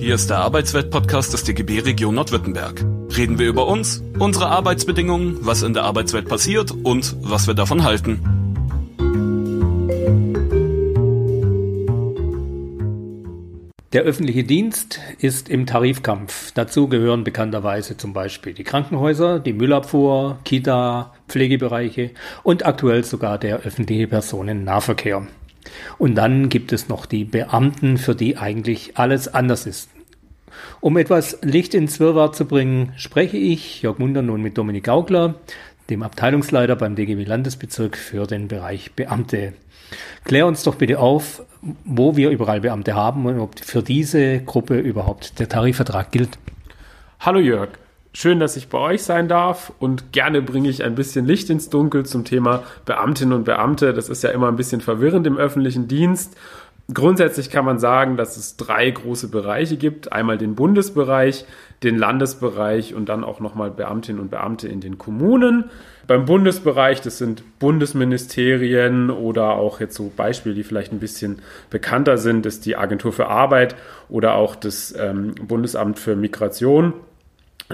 Hier ist der Arbeitswelt-Podcast des DGB Region Nordwürttemberg. Reden wir über uns, unsere Arbeitsbedingungen, was in der Arbeitswelt passiert und was wir davon halten. Der öffentliche Dienst ist im Tarifkampf. Dazu gehören bekannterweise zum Beispiel die Krankenhäuser, die Müllabfuhr, Kita, Pflegebereiche und aktuell sogar der öffentliche Personennahverkehr. Und dann gibt es noch die Beamten, für die eigentlich alles anders ist. Um etwas Licht ins Wirrwarr zu bringen, spreche ich, Jörg Munder, nun mit Dominik Gaugler, dem Abteilungsleiter beim DGB Landesbezirk für den Bereich Beamte. Klär uns doch bitte auf, wo wir überall Beamte haben und ob für diese Gruppe überhaupt der Tarifvertrag gilt. Hallo Jörg, schön, dass ich bei euch sein darf und gerne bringe ich ein bisschen Licht ins Dunkel zum Thema Beamtinnen und Beamte. Das ist ja immer ein bisschen verwirrend im öffentlichen Dienst. Grundsätzlich kann man sagen, dass es drei große Bereiche gibt. Einmal den Bundesbereich, den Landesbereich und dann auch nochmal Beamtinnen und Beamte in den Kommunen. Beim Bundesbereich, das sind Bundesministerien oder auch jetzt so Beispiele, die vielleicht ein bisschen bekannter sind, ist die Agentur für Arbeit oder auch das ähm, Bundesamt für Migration.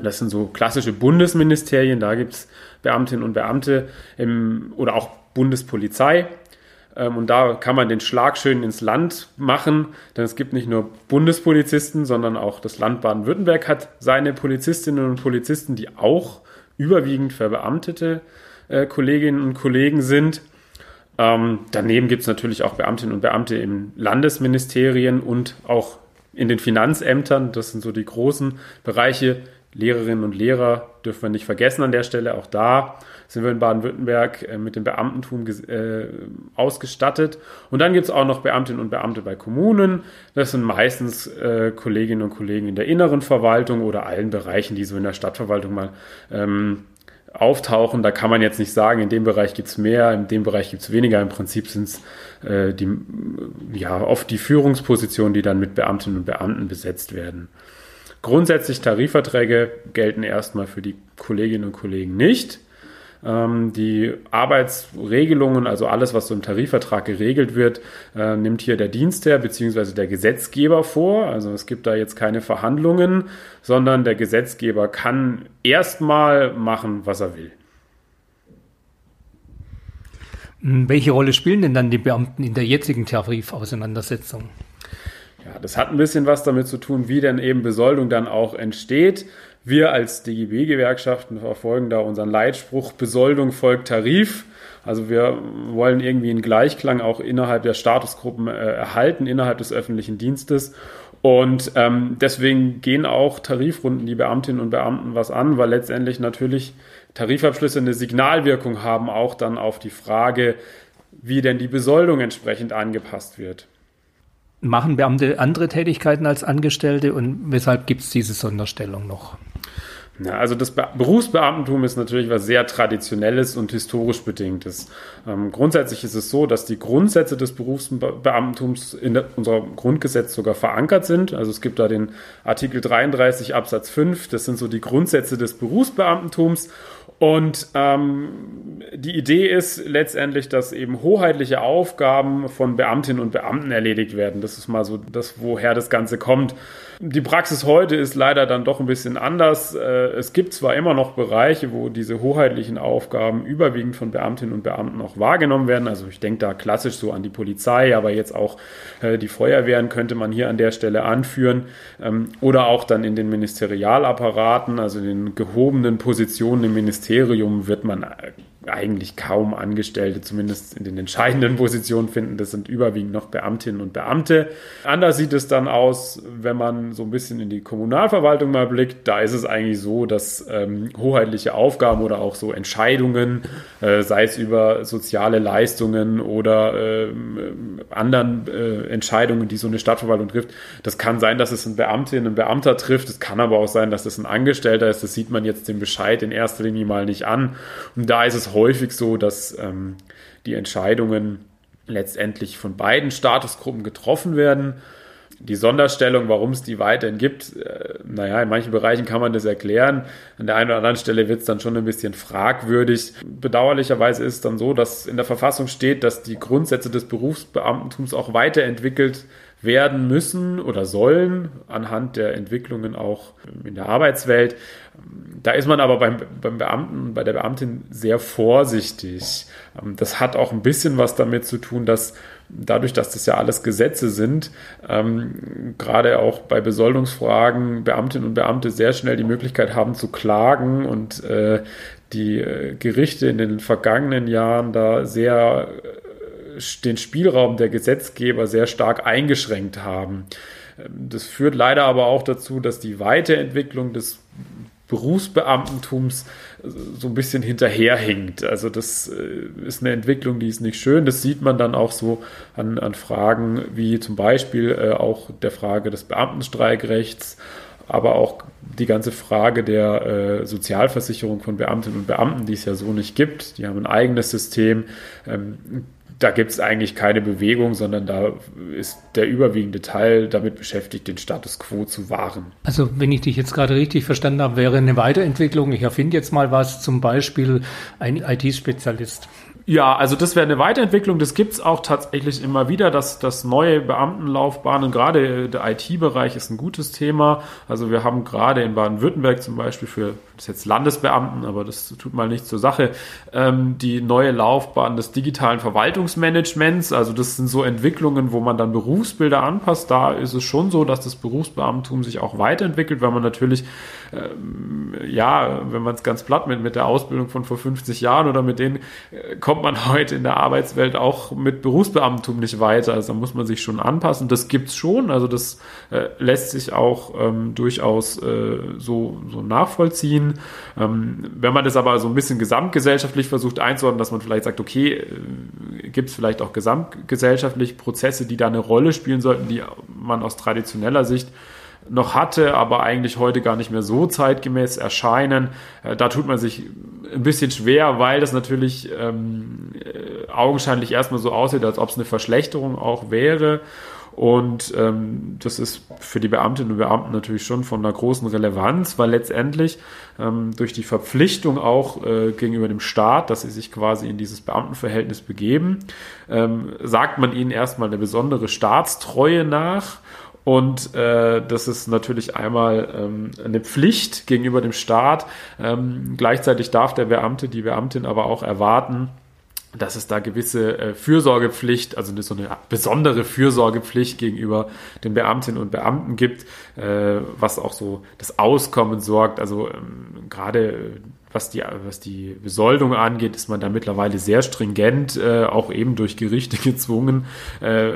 Das sind so klassische Bundesministerien, da gibt es Beamtinnen und Beamte im, oder auch Bundespolizei. Ähm, und da kann man den Schlag schön ins Land machen, denn es gibt nicht nur Bundespolizisten, sondern auch das Land Baden-Württemberg hat seine Polizistinnen und Polizisten, die auch überwiegend verbeamtete äh, Kolleginnen und Kollegen sind. Ähm, daneben gibt es natürlich auch Beamtinnen und Beamte im Landesministerien und auch in den Finanzämtern. Das sind so die großen Bereiche. Lehrerinnen und Lehrer dürfen wir nicht vergessen an der Stelle. Auch da sind wir in Baden-Württemberg äh, mit dem Beamtentum äh, ausgestattet. Und dann gibt es auch noch Beamtinnen und Beamte bei Kommunen. Das sind meistens äh, Kolleginnen und Kollegen in der inneren Verwaltung oder allen Bereichen, die so in der Stadtverwaltung mal ähm, auftauchen. Da kann man jetzt nicht sagen, in dem Bereich gibt es mehr, in dem Bereich gibt es weniger. Im Prinzip sind es die, ja, oft die Führungspositionen, die dann mit Beamtinnen und Beamten besetzt werden. Grundsätzlich Tarifverträge gelten erstmal für die Kolleginnen und Kollegen nicht. Ähm, die Arbeitsregelungen, also alles, was so im Tarifvertrag geregelt wird, äh, nimmt hier der Dienstherr bzw. der Gesetzgeber vor. Also es gibt da jetzt keine Verhandlungen, sondern der Gesetzgeber kann erstmal machen, was er will. Welche Rolle spielen denn dann die Beamten in der jetzigen Tarifauseinandersetzung? Ja, das hat ein bisschen was damit zu tun, wie denn eben Besoldung dann auch entsteht. Wir als DGB-Gewerkschaften verfolgen da unseren Leitspruch Besoldung folgt Tarif. Also wir wollen irgendwie einen Gleichklang auch innerhalb der Statusgruppen äh, erhalten, innerhalb des öffentlichen Dienstes. Und ähm, deswegen gehen auch Tarifrunden die Beamtinnen und Beamten was an, weil letztendlich natürlich Tarifabschlüsse eine Signalwirkung haben, auch dann auf die Frage, wie denn die Besoldung entsprechend angepasst wird. Machen Beamte andere Tätigkeiten als Angestellte und weshalb gibt es diese Sonderstellung noch? Ja, also das Be Berufsbeamtentum ist natürlich was sehr Traditionelles und historisch bedingtes. Ähm, grundsätzlich ist es so, dass die Grundsätze des Berufsbeamtentums in unserem Grundgesetz sogar verankert sind. Also es gibt da den Artikel 33 Absatz 5, das sind so die Grundsätze des Berufsbeamtentums. Und ähm, die Idee ist letztendlich, dass eben hoheitliche Aufgaben von Beamtinnen und Beamten erledigt werden. Das ist mal so das, woher das Ganze kommt. Die Praxis heute ist leider dann doch ein bisschen anders. Äh, es gibt zwar immer noch Bereiche, wo diese hoheitlichen Aufgaben überwiegend von Beamtinnen und Beamten auch wahrgenommen werden. Also ich denke da klassisch so an die Polizei, aber jetzt auch äh, die Feuerwehren könnte man hier an der Stelle anführen. Ähm, oder auch dann in den Ministerialapparaten, also in den gehobenen Positionen im Ministerium wird man äh, eigentlich kaum Angestellte, zumindest in den entscheidenden Positionen finden. Das sind überwiegend noch Beamtinnen und Beamte. Anders sieht es dann aus, wenn man so ein bisschen in die Kommunalverwaltung mal blickt. Da ist es eigentlich so, dass ähm, hoheitliche Aufgaben oder auch so Entscheidungen, äh, sei es über soziale Leistungen oder äh, anderen äh, Entscheidungen, die so eine Stadtverwaltung trifft, das kann sein, dass es ein Beamtin, ein Beamter trifft. Es kann aber auch sein, dass es ein Angestellter ist. Das sieht man jetzt den Bescheid in erster Linie mal nicht an. Und da ist es häufig so, dass ähm, die Entscheidungen letztendlich von beiden Statusgruppen getroffen werden. Die Sonderstellung, warum es die weiterhin gibt, äh, naja, in manchen Bereichen kann man das erklären. An der einen oder anderen Stelle wird es dann schon ein bisschen fragwürdig. Bedauerlicherweise ist es dann so, dass in der Verfassung steht, dass die Grundsätze des Berufsbeamtentums auch weiterentwickelt werden müssen oder sollen anhand der Entwicklungen auch in der Arbeitswelt. Da ist man aber beim, beim Beamten, bei der Beamtin sehr vorsichtig. Ähm, das hat auch ein bisschen was damit zu tun, dass dadurch, dass das ja alles Gesetze sind, ähm, gerade auch bei Besoldungsfragen Beamtinnen und Beamte sehr schnell die Möglichkeit haben zu klagen und äh, die äh, Gerichte in den vergangenen Jahren da sehr äh, den Spielraum der Gesetzgeber sehr stark eingeschränkt haben. Ähm, das führt leider aber auch dazu, dass die Weiterentwicklung des Berufsbeamtentums äh, so ein bisschen hinterherhinkt. Also das ist eine Entwicklung, die ist nicht schön. Das sieht man dann auch so an, an Fragen wie zum Beispiel auch der Frage des Beamtenstreikrechts aber auch die ganze Frage der äh, Sozialversicherung von Beamtinnen und Beamten, die es ja so nicht gibt. Die haben ein eigenes System. Da gibt es eigentlich keine Bewegung, sondern da ist der überwiegende Teil damit beschäftigt, den Status quo zu wahren. Also wenn ich dich jetzt gerade richtig verstanden habe, wäre eine Weiterentwicklung, ich erfinde jetzt mal was, zum Beispiel ein IT-Spezialist. Ja, also das wäre eine Weiterentwicklung. Das gibt's auch tatsächlich immer wieder, dass, dass neue Beamtenlaufbahnen, gerade der IT-Bereich ist ein gutes Thema. Also wir haben gerade in Baden-Württemberg zum Beispiel für das jetzt Landesbeamten, aber das tut mal nichts zur Sache, ähm, die neue Laufbahn des digitalen Verwaltungsmanagements. Also das sind so Entwicklungen, wo man dann Berufsbilder anpasst. Da ist es schon so, dass das Berufsbeamtum sich auch weiterentwickelt, weil man natürlich, ähm, ja, wenn man es ganz platt mit, mit der Ausbildung von vor 50 Jahren oder mit denen äh, kommt man heute in der Arbeitswelt auch mit Berufsbeamtum nicht weiter. Also da muss man sich schon anpassen. Das gibt's schon. Also das äh, lässt sich auch ähm, durchaus äh, so, so nachvollziehen. Ähm, wenn man das aber so ein bisschen gesamtgesellschaftlich versucht einzuordnen, dass man vielleicht sagt, okay, äh, gibt es vielleicht auch gesamtgesellschaftlich Prozesse, die da eine Rolle spielen sollten, die man aus traditioneller Sicht noch hatte, aber eigentlich heute gar nicht mehr so zeitgemäß erscheinen. Äh, da tut man sich ein bisschen schwer, weil das natürlich ähm, äh, augenscheinlich erstmal so aussieht, als ob es eine Verschlechterung auch wäre. Und ähm, das ist für die Beamtinnen und Beamten natürlich schon von einer großen Relevanz, weil letztendlich ähm, durch die Verpflichtung auch äh, gegenüber dem Staat, dass sie sich quasi in dieses Beamtenverhältnis begeben, ähm, sagt man ihnen erstmal eine besondere Staatstreue nach. Und äh, das ist natürlich einmal ähm, eine Pflicht gegenüber dem Staat. Ähm, gleichzeitig darf der Beamte, die Beamtin aber auch erwarten, dass es da gewisse äh, Fürsorgepflicht, also so eine besondere Fürsorgepflicht gegenüber den Beamtinnen und Beamten gibt, äh, was auch so das Auskommen sorgt. Also ähm, gerade was die, was die Besoldung angeht, ist man da mittlerweile sehr stringent, äh, auch eben durch Gerichte gezwungen, äh,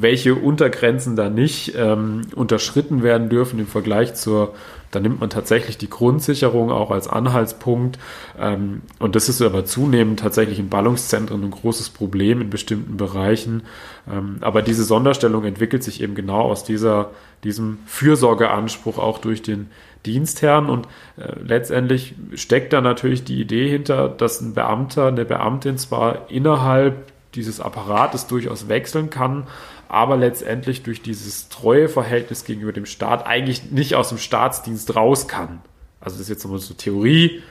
welche Untergrenzen da nicht ähm, unterschritten werden dürfen im Vergleich zur da nimmt man tatsächlich die Grundsicherung auch als Anhaltspunkt. Ähm, und das ist aber zunehmend tatsächlich in Ballungszentren ein großes Problem in bestimmten Bereichen. Ähm, aber diese Sonderstellung entwickelt sich eben genau aus dieser, diesem Fürsorgeanspruch auch durch den Dienstherrn. Und äh, letztendlich steckt da natürlich die Idee hinter, dass ein Beamter, eine Beamtin zwar innerhalb dieses Apparates durchaus wechseln kann, aber letztendlich durch dieses Treueverhältnis gegenüber dem Staat eigentlich nicht aus dem Staatsdienst raus kann. Also das ist jetzt nochmal so Theorie.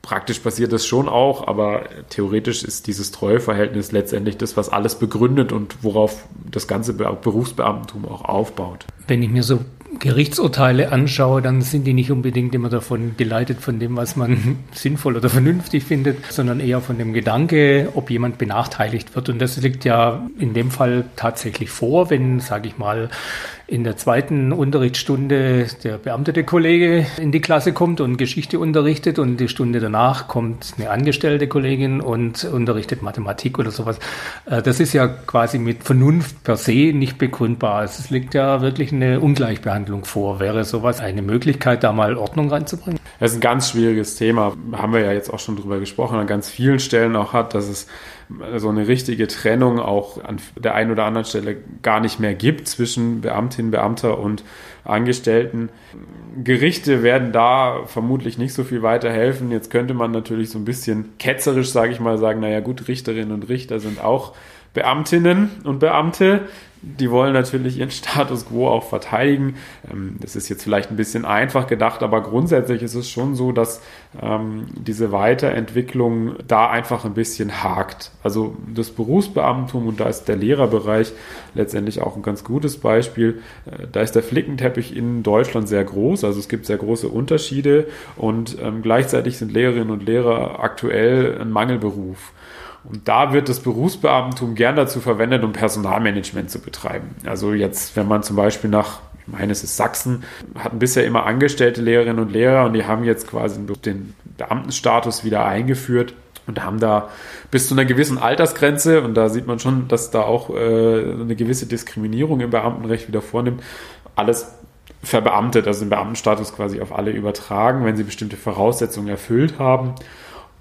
Praktisch passiert das schon auch, aber theoretisch ist dieses Treueverhältnis letztendlich das, was alles begründet und worauf das ganze Berufsbeamtentum auch aufbaut. Wenn ich mir so Gerichtsurteile anschaue, dann sind die nicht unbedingt immer davon geleitet von dem, was man sinnvoll oder vernünftig findet, sondern eher von dem Gedanke, ob jemand benachteiligt wird. Und das liegt ja in dem Fall tatsächlich vor, wenn, sage ich mal, in der zweiten Unterrichtsstunde der beamtete Kollege in die Klasse kommt und Geschichte unterrichtet und die Stunde danach kommt eine angestellte Kollegin und unterrichtet Mathematik oder sowas. Äh, das ist ja quasi mit Vernunft per se nicht begründbar. Es liegt ja wirklich eine Ungleichbehandlung vor. Wäre sowas eine Möglichkeit, da mal Ordnung reinzubringen? Das ist ein ganz schwieriges Thema. Haben wir ja jetzt auch schon drüber gesprochen, an ganz vielen Stellen auch hat, dass es so eine richtige Trennung auch an der einen oder anderen Stelle gar nicht mehr gibt zwischen Beamtin, Beamter und Angestellten. Gerichte werden da vermutlich nicht so viel weiterhelfen. Jetzt könnte man natürlich so ein bisschen ketzerisch, sage ich mal, sagen, naja gut, Richterinnen und Richter sind auch Beamtinnen und Beamte, die wollen natürlich ihren Status quo auch verteidigen. Ähm, das ist jetzt vielleicht ein bisschen einfach gedacht, aber grundsätzlich ist es schon so, dass ähm, diese Weiterentwicklung da einfach ein bisschen hakt. Also das Berufsbeamtum und da ist der Lehrerbereich letztendlich auch ein ganz gutes Beispiel. Äh, da ist der Flickenteppich in Deutschland sehr groß, also es gibt sehr große Unterschiede und ähm, gleichzeitig sind Lehrerinnen und Lehrer aktuell ein Mangelberuf. Und da wird das Berufsbeamtum gern dazu verwendet, um Personalmanagement zu betreiben. Also jetzt, wenn man zum Beispiel nach, ich meine, es ist Sachsen, hatten bisher immer angestellte Lehrerinnen und Lehrer und die haben jetzt quasi den Beamtenstatus wieder eingeführt und haben da bis zu einer gewissen Altersgrenze, und da sieht man schon, dass da auch äh, eine gewisse Diskriminierung im Beamtenrecht wieder vornimmt, alles verbeamtet, also den Beamtenstatus quasi auf alle übertragen, wenn sie bestimmte Voraussetzungen erfüllt haben.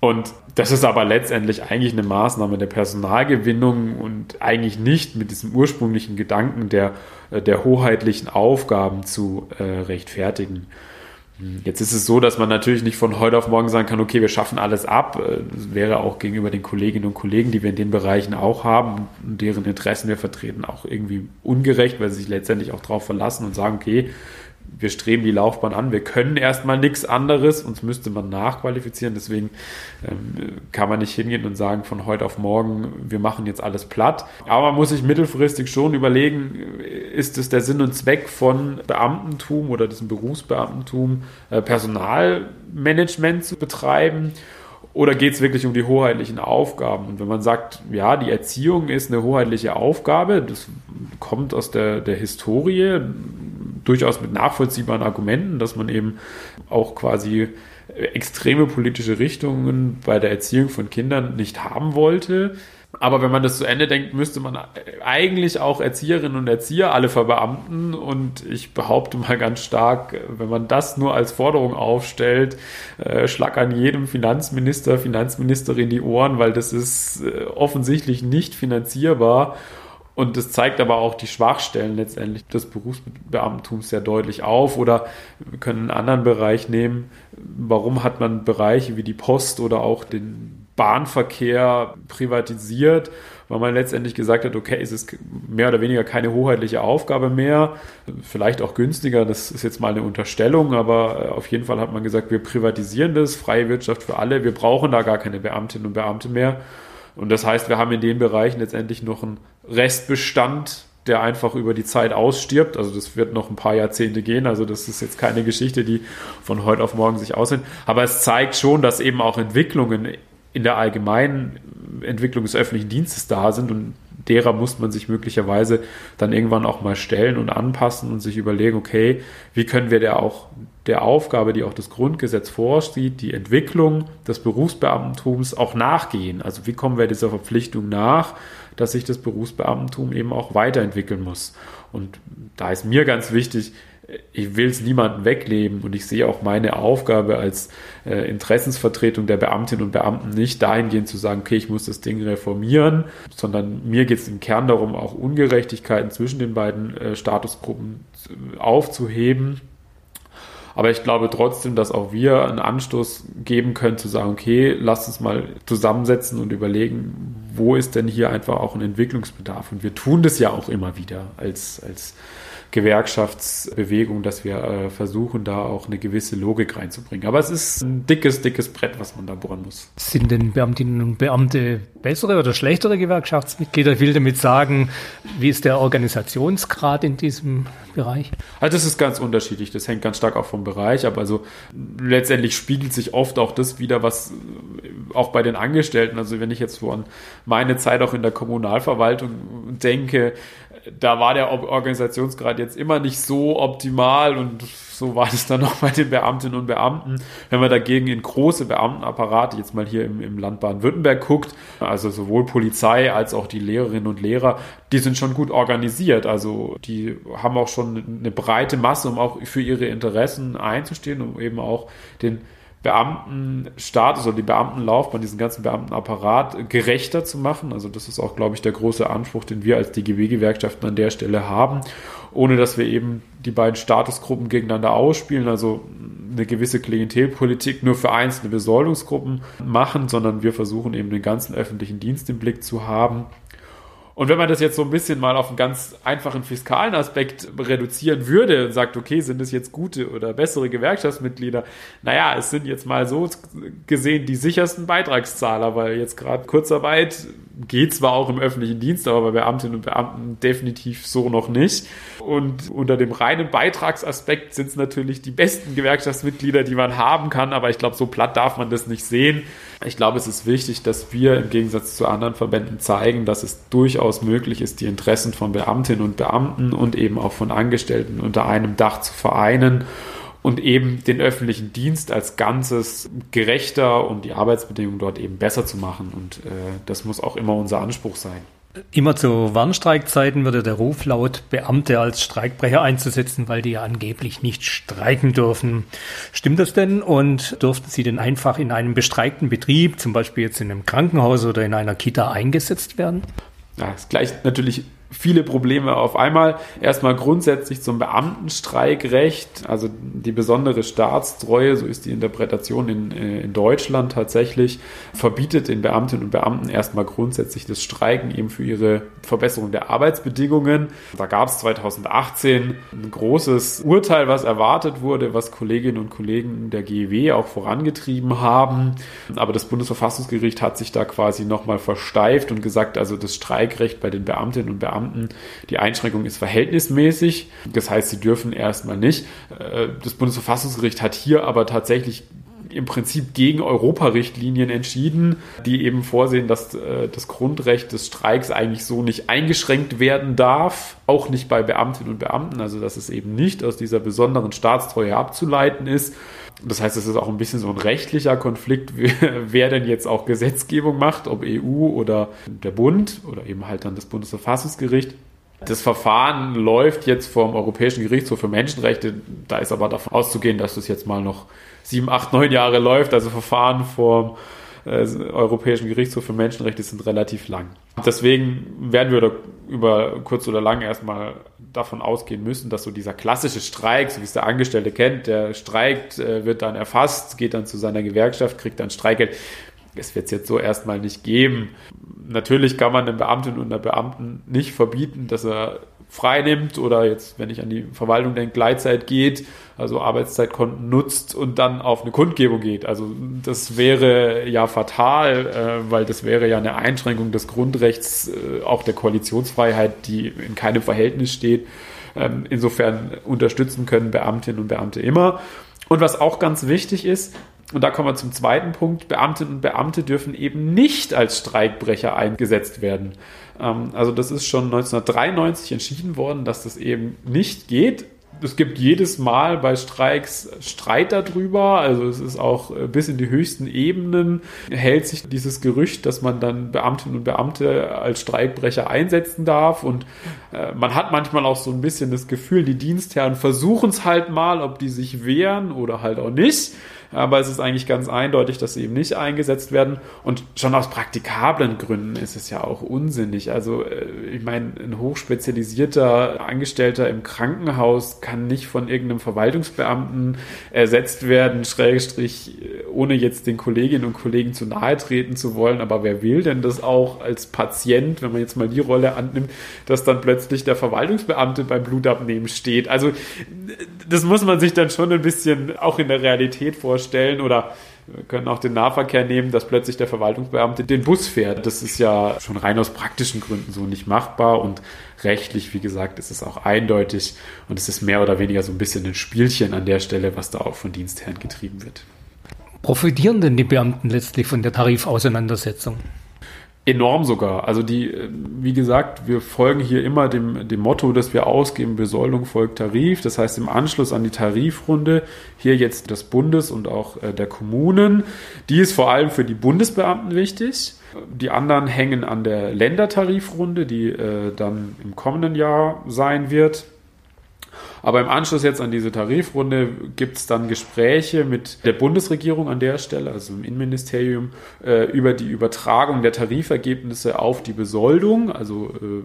Und das ist aber letztendlich eigentlich eine Maßnahme der Personalgewinnung und eigentlich nicht mit diesem ursprünglichen Gedanken der, äh, der hoheitlichen Aufgaben zu äh, rechtfertigen. Jetzt ist es so, dass man natürlich nicht von heute auf morgen sagen kann, okay, wir schaffen alles ab. Äh, das wäre auch gegenüber den Kolleginnen und Kollegen, die wir in den Bereichen auch haben und deren Interessen wir vertreten, auch irgendwie ungerecht, weil sie sich letztendlich auch darauf verlassen und sagen, okay, wir streben die Laufbahn an, wir können erstmal nichts anderes, uns müsste man nachqualifizieren, deswegen ähm, kann man nicht hingehen und sagen von heute auf morgen, wir machen jetzt alles platt. Aber man muss sich mittelfristig schon überlegen, ist es der Sinn und Zweck von Beamtentum oder diesem Berufsbeamtentum, äh, Personalmanagement zu betreiben? Oder geht es wirklich um die hoheitlichen Aufgaben? Und wenn man sagt, ja, die Erziehung ist eine hoheitliche Aufgabe, das kommt aus der, der Historie, durchaus mit nachvollziehbaren Argumenten, dass man eben auch quasi extreme politische Richtungen bei der Erziehung von Kindern nicht haben wollte. Aber wenn man das zu Ende denkt, müsste man eigentlich auch Erzieherinnen und Erzieher alle verbeamten. Und ich behaupte mal ganz stark, wenn man das nur als Forderung aufstellt, äh, schlag an jedem Finanzminister, Finanzministerin die Ohren, weil das ist äh, offensichtlich nicht finanzierbar. Und das zeigt aber auch die Schwachstellen letztendlich des Berufsbeamtums sehr deutlich auf. Oder wir können einen anderen Bereich nehmen. Warum hat man Bereiche wie die Post oder auch den Bahnverkehr privatisiert? Weil man letztendlich gesagt hat, okay, es ist mehr oder weniger keine hoheitliche Aufgabe mehr. Vielleicht auch günstiger, das ist jetzt mal eine Unterstellung, aber auf jeden Fall hat man gesagt, wir privatisieren das, freie Wirtschaft für alle. Wir brauchen da gar keine Beamtinnen und Beamte mehr. Und das heißt, wir haben in den Bereichen letztendlich noch einen Restbestand, der einfach über die Zeit ausstirbt. Also das wird noch ein paar Jahrzehnte gehen. Also das ist jetzt keine Geschichte, die von heute auf morgen sich aussehen. Aber es zeigt schon, dass eben auch Entwicklungen in der allgemeinen Entwicklung des öffentlichen Dienstes da sind und derer muss man sich möglicherweise dann irgendwann auch mal stellen und anpassen und sich überlegen, okay, wie können wir der auch der Aufgabe, die auch das Grundgesetz vorsieht, die Entwicklung des Berufsbeamtentums auch nachgehen. Also wie kommen wir dieser Verpflichtung nach, dass sich das Berufsbeamtentum eben auch weiterentwickeln muss. Und da ist mir ganz wichtig, ich will es niemandem wegleben und ich sehe auch meine Aufgabe als äh, Interessensvertretung der Beamtinnen und Beamten nicht dahingehend zu sagen, okay, ich muss das Ding reformieren, sondern mir geht es im Kern darum, auch Ungerechtigkeiten zwischen den beiden äh, Statusgruppen aufzuheben. Aber ich glaube trotzdem, dass auch wir einen Anstoß geben können zu sagen, okay, lasst uns mal zusammensetzen und überlegen, wo ist denn hier einfach auch ein Entwicklungsbedarf? Und wir tun das ja auch immer wieder als, als Gewerkschaftsbewegung, dass wir äh, versuchen, da auch eine gewisse Logik reinzubringen. Aber es ist ein dickes, dickes Brett, was man da bohren muss. Sind denn Beamtinnen und Beamte bessere oder schlechtere Gewerkschaftsmitglieder? Ich will damit sagen, wie ist der Organisationsgrad in diesem Bereich? Also das ist ganz unterschiedlich. Das hängt ganz stark auch vom Bereich ab. Also letztendlich spiegelt sich oft auch das wieder, was auch bei den Angestellten, also wenn ich jetzt so an meine Zeit auch in der Kommunalverwaltung denke, da war der Organisationsgrad jetzt immer nicht so optimal und so war das dann noch bei den Beamtinnen und Beamten. Wenn man dagegen in große Beamtenapparate, jetzt mal hier im, im Land Baden-Württemberg guckt, also sowohl Polizei als auch die Lehrerinnen und Lehrer, die sind schon gut organisiert. Also die haben auch schon eine breite Masse, um auch für ihre Interessen einzustehen, um eben auch den Beamtenstatus oder die Beamtenlaufbahn, diesen ganzen Beamtenapparat gerechter zu machen. Also das ist auch, glaube ich, der große Anspruch, den wir als DGB-Gewerkschaften an der Stelle haben, ohne dass wir eben die beiden Statusgruppen gegeneinander ausspielen, also eine gewisse Klientelpolitik nur für einzelne Besoldungsgruppen machen, sondern wir versuchen eben den ganzen öffentlichen Dienst im Blick zu haben Und wenn man das jetzt so ein bisschen mal auf einen ganz einfachen fiskalen Aspekt reduzieren würde und sagt, okay, sind es jetzt gute oder bessere Gewerkschaftsmitglieder? Naja, es sind jetzt mal so gesehen die sichersten Beitragszahler, weil jetzt gerade Kurzarbeit geht zwar auch im öffentlichen Dienst, aber bei Beamtinnen und Beamten definitiv so noch nicht. Und unter dem reinen Beitragsaspekt sind es natürlich die besten Gewerkschaftsmitglieder, die man haben kann, aber ich glaube, so platt darf man das nicht sehen. Ich glaube, es ist wichtig, dass wir im Gegensatz zu anderen Verbänden zeigen, dass es durchaus möglich ist, die Interessen von Beamtinnen und Beamten und eben auch von Angestellten unter einem Dach zu vereinen und eben den öffentlichen Dienst als Ganzes gerechter und die Arbeitsbedingungen dort eben besser zu machen. Und äh, das muss auch immer unser Anspruch sein. Immer zu Warnstreikzeiten würde der Ruf laut, Beamte als Streikbrecher einzusetzen, weil die ja angeblich nicht streiken dürfen. Stimmt das denn? Und dürften sie denn einfach in einem bestreikten Betrieb, zum Beispiel jetzt in einem Krankenhaus oder in einer Kita eingesetzt werden? Ja, es gleicht natürlich viele Probleme auf einmal. Erstmal grundsätzlich zum Beamtenstreikrecht, also die besondere Staatstreue, so ist die Interpretation in, äh, in Deutschland tatsächlich, verbietet den Beamtinnen und Beamten erstmal grundsätzlich das Streiken eben für ihre Verbesserung der Arbeitsbedingungen. Da gab es 2018 ein großes Urteil, was erwartet wurde, was Kolleginnen und Kollegen der GEW auch vorangetrieben haben. Aber das Bundesverfassungsgericht hat sich da quasi nochmal versteift und gesagt, also das Streikrecht bei den Beamtinnen und Beamten Beamten. Die Einschränkung ist verhältnismäßig. Das heißt, sie dürfen erstmal nicht. Äh, das Bundesverfassungsgericht hat hier aber tatsächlich im Prinzip gegen Europarichtlinien entschieden, die eben vorsehen, dass äh, das Grundrecht des Streiks eigentlich so nicht eingeschränkt werden darf, auch nicht bei Beamtinnen und Beamten, also dass es eben nicht aus dieser besonderen Staatstreue abzuleiten ist. Das heißt, es ist auch ein bisschen so ein rechtlicher Konflikt, wer denn jetzt auch Gesetzgebung macht, ob EU oder der Bund oder eben halt dann das Bundesverfassungsgericht. Das Verfahren läuft jetzt vom Europäischen Gerichtshof für Menschenrechte. Da ist aber davon auszugehen, dass das jetzt mal noch sieben, acht, neun Jahre läuft. Also Verfahren vom äh, Europäischen Gerichtshof für Menschenrechte sind relativ lang. Deswegen werden wir über kurz oder lang erstmal davon ausgehen müssen, dass so dieser klassische Streik, so wie es der Angestellte kennt, der streikt, äh, wird dann erfasst, geht dann zu seiner Gewerkschaft, kriegt dann Streikgeld. Es wird es jetzt so erstmal nicht geben. Natürlich kann man einem Beamten und einer Beamten nicht verbieten, dass er freinimmt oder jetzt, wenn ich an die Verwaltung denke, Gleitzeit geht, also Arbeitszeitkonten nutzt und dann auf eine Kundgebung geht. Also das wäre ja fatal, äh, weil das wäre ja eine Einschränkung des Grundrechts, äh, auch der Koalitionsfreiheit, die in keinem Verhältnis steht. Ähm, insofern unterstützen können Beamtinnen und Beamte immer. Und was auch ganz wichtig ist, und da kommen wir zum zweiten Punkt, Beamtinnen und Beamte dürfen eben nicht als Streikbrecher eingesetzt werden. Ähm, also das ist schon 1993 entschieden worden, dass das eben nicht geht. Es gibt jedes Mal bei Streiks Streit darüber. Also es ist auch äh, bis in die höchsten Ebenen hält sich dieses Gerücht, dass man dann Beamtinnen und Beamte als Streikbrecher einsetzen darf. Und äh, man hat manchmal auch so ein bisschen das Gefühl, die Dienstherren versuchen es halt mal, ob die sich wehren oder halt auch nicht aber es ist eigentlich ganz eindeutig, dass sie eben nicht eingesetzt werden. Und schon aus praktikablen Gründen ist es ja auch unsinnig. Also äh, ich meine, ein hochspezialisierter Angestellter im Krankenhaus kann nicht von irgendeinem Verwaltungsbeamten ersetzt werden, schrägstrich, ohne jetzt den Kolleginnen und Kollegen zu nahe treten zu wollen. Aber wer will denn das auch als Patient, wenn man jetzt mal die Rolle annimmt, dass dann plötzlich der Verwaltungsbeamte beim Blutabnehmen steht? Also das muss man sich dann schon ein bisschen auch in der Realität vorstellen oder wir können auch den Nahverkehr nehmen, dass plötzlich der Verwaltungsbeamte den Bus fährt. Das ist ja schon rein aus praktischen Gründen so nicht machbar und rechtlich, wie gesagt, ist es auch eindeutig und es ist mehr oder weniger so ein bisschen ein Spielchen an der Stelle, was da auch von Dienstherren getrieben wird. Profitieren denn die Beamten letztlich von der Tarifauseinandersetzung? Enorm sogar. Also die, wie gesagt, wir folgen hier immer dem, dem Motto, dass wir ausgeben, Besoldung folgt Tarif. Das heißt, im Anschluss an die Tarifrunde, hier jetzt des Bundes und auch äh, der Kommunen, die ist vor allem für die Bundesbeamten wichtig. Die anderen hängen an der Ländertarifrunde, die äh, dann im kommenden Jahr sein wird. Aber im Anschluss jetzt an diese Tarifrunde gibt es dann Gespräche mit der Bundesregierung an der Stelle, also im Innenministerium, äh, über die Übertragung der Tarifergebnisse auf die Besoldung. Also äh,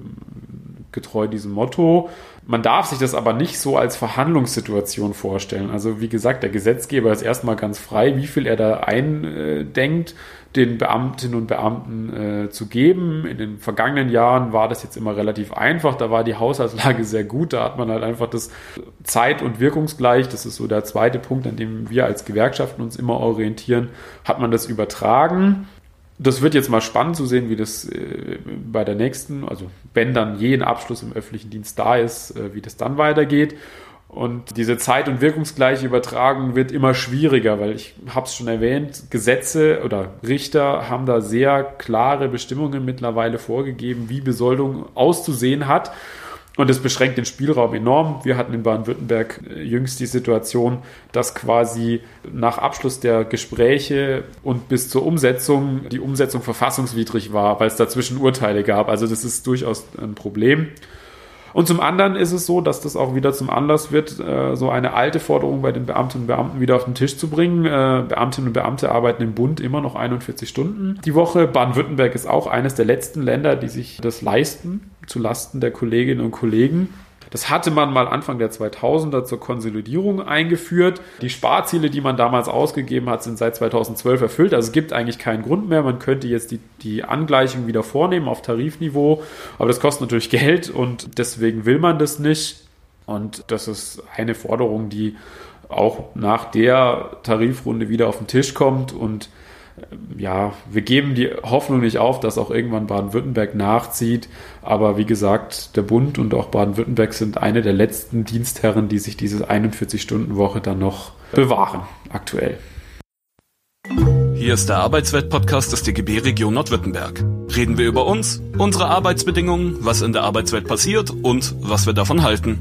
getreu diesem Motto. Man darf sich das aber nicht so als Verhandlungssituation vorstellen. Also wie gesagt, der Gesetzgeber ist erstmal ganz frei, wie viel er da eindenkt, den Beamtinnen und Beamten äh, zu geben. In den vergangenen Jahren war das jetzt immer relativ einfach. Da war die Haushaltslage sehr gut. Da hat man halt einfach das Zeit- und Wirkungsgleich. Das ist so der zweite Punkt, an dem wir als Gewerkschaften uns immer orientieren. Hat man das übertragen? Das wird jetzt mal spannend zu sehen, wie das äh, bei der nächsten, also wenn dann je ein Abschluss im öffentlichen Dienst da ist, äh, wie das dann weitergeht. Und diese Zeit- und Wirkungsgleiche Übertragung wird immer schwieriger, weil ich habe es schon erwähnt, Gesetze oder Richter haben da sehr klare Bestimmungen mittlerweile vorgegeben, wie Besoldung auszusehen hat. Und es beschränkt den Spielraum enorm. Wir hatten in Baden-Württemberg äh, jüngst die Situation, dass quasi nach Abschluss der Gespräche und bis zur Umsetzung die Umsetzung verfassungswidrig war, weil es dazwischen Urteile gab. Also das ist durchaus ein Problem. Und zum anderen ist es so, dass das auch wieder zum Anlass wird, äh, so eine alte Forderung bei den Beamtinnen und Beamten wieder auf den Tisch zu bringen. Äh, Beamtinnen und Beamte arbeiten im Bund immer noch 41 Stunden die Woche. Baden-Württemberg ist auch eines der letzten Länder, die sich das leisten, zu Lasten der Kolleginnen und Kollegen. Das hatte man mal Anfang der 2000er zur Konsolidierung eingeführt. Die Sparziele, die man damals ausgegeben hat, sind seit 2012 erfüllt. Also es gibt eigentlich keinen Grund mehr. Man könnte jetzt die, die Angleichung wieder vornehmen auf Tarifniveau. Aber das kostet natürlich Geld und deswegen will man das nicht. Und das ist eine Forderung, die auch nach der Tarifrunde wieder auf den Tisch kommt und ja, wir geben die Hoffnung nicht auf, dass auch irgendwann Baden-Württemberg nachzieht. Aber wie gesagt, der Bund und auch Baden-Württemberg sind eine der letzten Dienstherren, die sich diese 41-Stunden-Woche dann noch bewahren, aktuell. Hier ist der Arbeitswelt-Podcast des DGB Region Nordwürttemberg. Reden wir über uns, unsere Arbeitsbedingungen, was in der Arbeitswelt passiert und was wir davon halten.